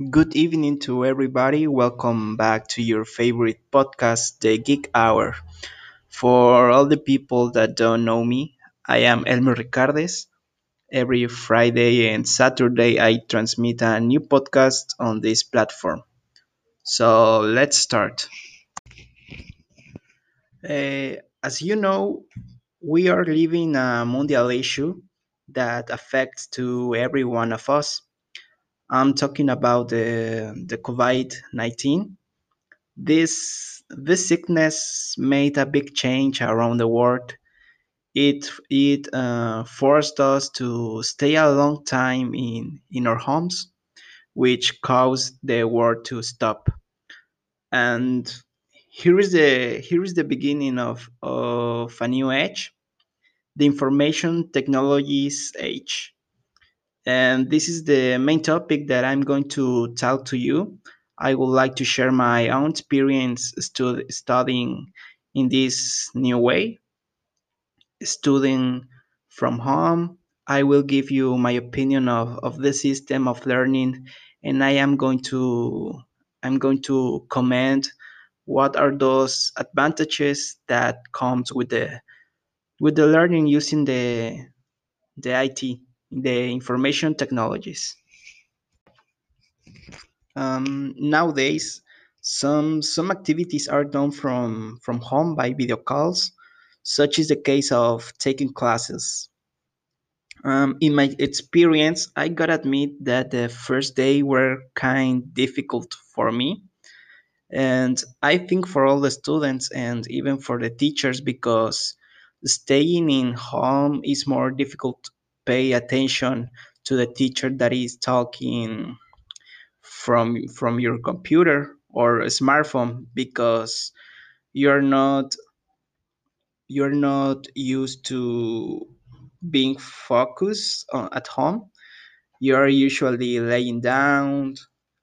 Good evening to everybody. Welcome back to your favorite podcast, The Geek Hour. For all the people that don't know me, I am Elmer Ricardes. Every Friday and Saturday, I transmit a new podcast on this platform. So let's start. Uh, as you know, we are living a mondial issue that affects to every one of us. I'm talking about the, the COVID 19 This this sickness made a big change around the world. It it uh, forced us to stay a long time in in our homes, which caused the world to stop. And here is the here is the beginning of of a new age, the information technologies age. And this is the main topic that I'm going to talk to you. I would like to share my own experience stu- studying in this new way, studying from home. I will give you my opinion of, of the system of learning, and I am going to I'm going to comment what are those advantages that comes with the with the learning using the the IT, the information technologies. Um, nowadays, some some activities are done from from home by video calls, such is the case of taking classes. Um, in my experience, I gotta admit that the first day were kind difficult for me, and I think for all the students and even for the teachers because staying in home is more difficult pay attention to the teacher that is talking from from your computer or smartphone because you're not you're not used to being focused on, at home. You're usually laying down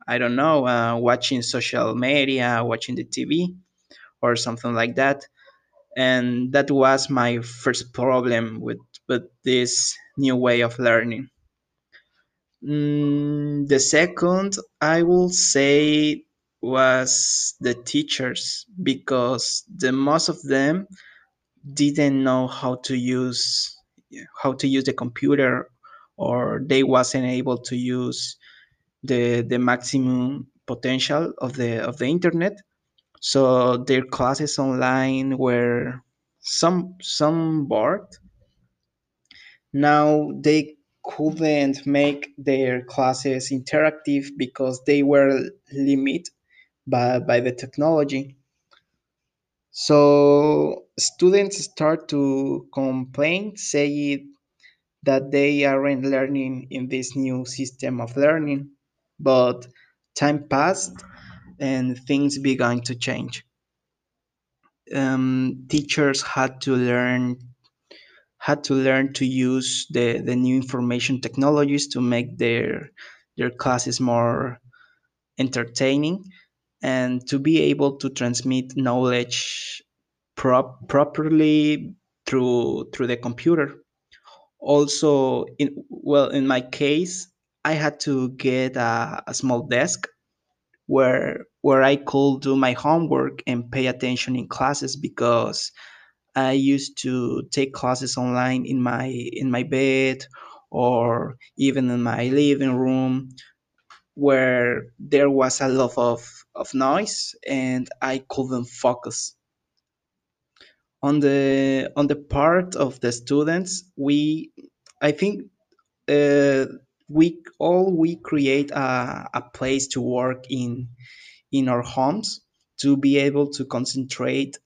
i don't know uh, watching social media watching the tv or something like that. And that was my first problem with with this new way of learning. Mm, the second, I will say, was the teachers because the most of them didn't know how to use how to use the computer or they wasn't able to use the the maximum potential of the of the internet. So their classes online were some some bored now they couldn't make their classes interactive because they were limited by, by the technology. So students start to complain, say that they aren't learning in this new system of learning. But time passed and things began to change. Um, teachers had to learn had to learn to use the, the new information technologies to make their their classes more entertaining and to be able to transmit knowledge prop, properly through through the computer. Also in well in my case i had to get a, a small desk where where i could do my homework and pay attention in classes because I used to take classes online in my in my bed or even in my living room where there was a lot of, of noise and I couldn't focus. On the on the part of the students, we I think uh, we all we create a, a place to work in in our homes to be able to concentrate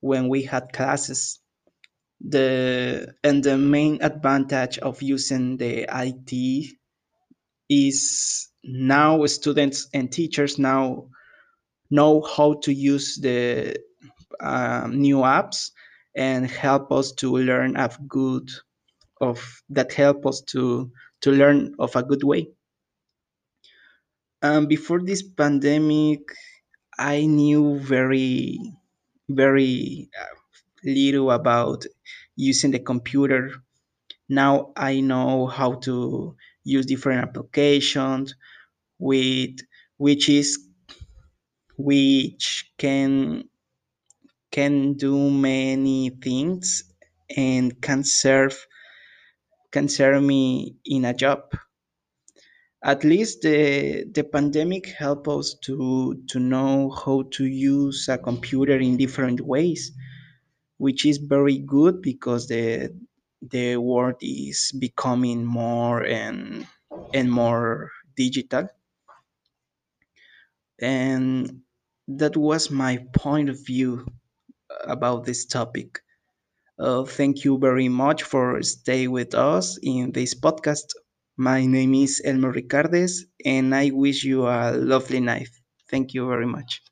when we had classes the and the main advantage of using the IT is now students and teachers now know how to use the um, new apps and help us to learn of good of that help us to to learn of a good way. Um, before this pandemic, I knew very very uh, little about using the computer. Now I know how to use different applications with which is which can can do many things and can serve can serve me in a job at least the the pandemic helped us to to know how to use a computer in different ways which is very good because the the world is becoming more and and more digital. And that was my point of view about this topic. Uh, thank you very much for stay with us in this podcast my name is elmer ricardes and i wish you a lovely night. Thank you very much